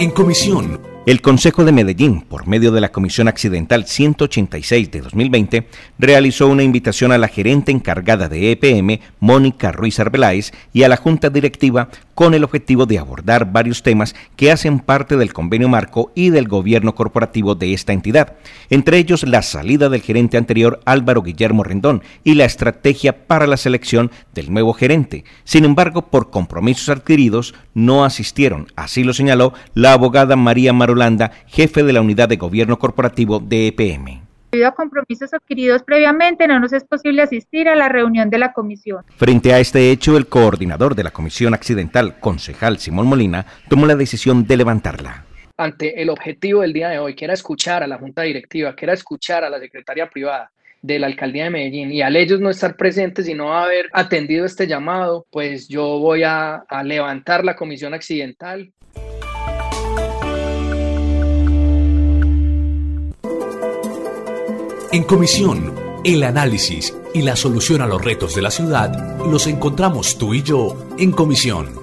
En comisión, el Consejo de Medellín, por medio de la Comisión Accidental 186 de 2020, realizó una invitación a la gerente encargada de EPM, Mónica Ruiz Arbeláez, y a la Junta Directiva con el objetivo de abordar varios temas que hacen parte del convenio marco y del gobierno corporativo de esta entidad, entre ellos la salida del gerente anterior Álvaro Guillermo Rendón y la estrategia para la selección del nuevo gerente. Sin embargo, por compromisos adquiridos, no asistieron, así lo señaló la abogada María Marolanda jefe de la unidad de gobierno corporativo de EPM. Debido a compromisos adquiridos previamente, no nos es posible asistir a la reunión de la comisión. Frente a este hecho, el coordinador de la comisión accidental, concejal Simón Molina, tomó la decisión de levantarla ante el objetivo del día de hoy, que era escuchar a la Junta Directiva, que era escuchar a la Secretaria Privada de la Alcaldía de Medellín y al ellos no estar presentes y no haber atendido este llamado, pues yo voy a, a levantar la comisión accidental En comisión, el análisis y la solución a los retos de la ciudad los encontramos tú y yo en comisión.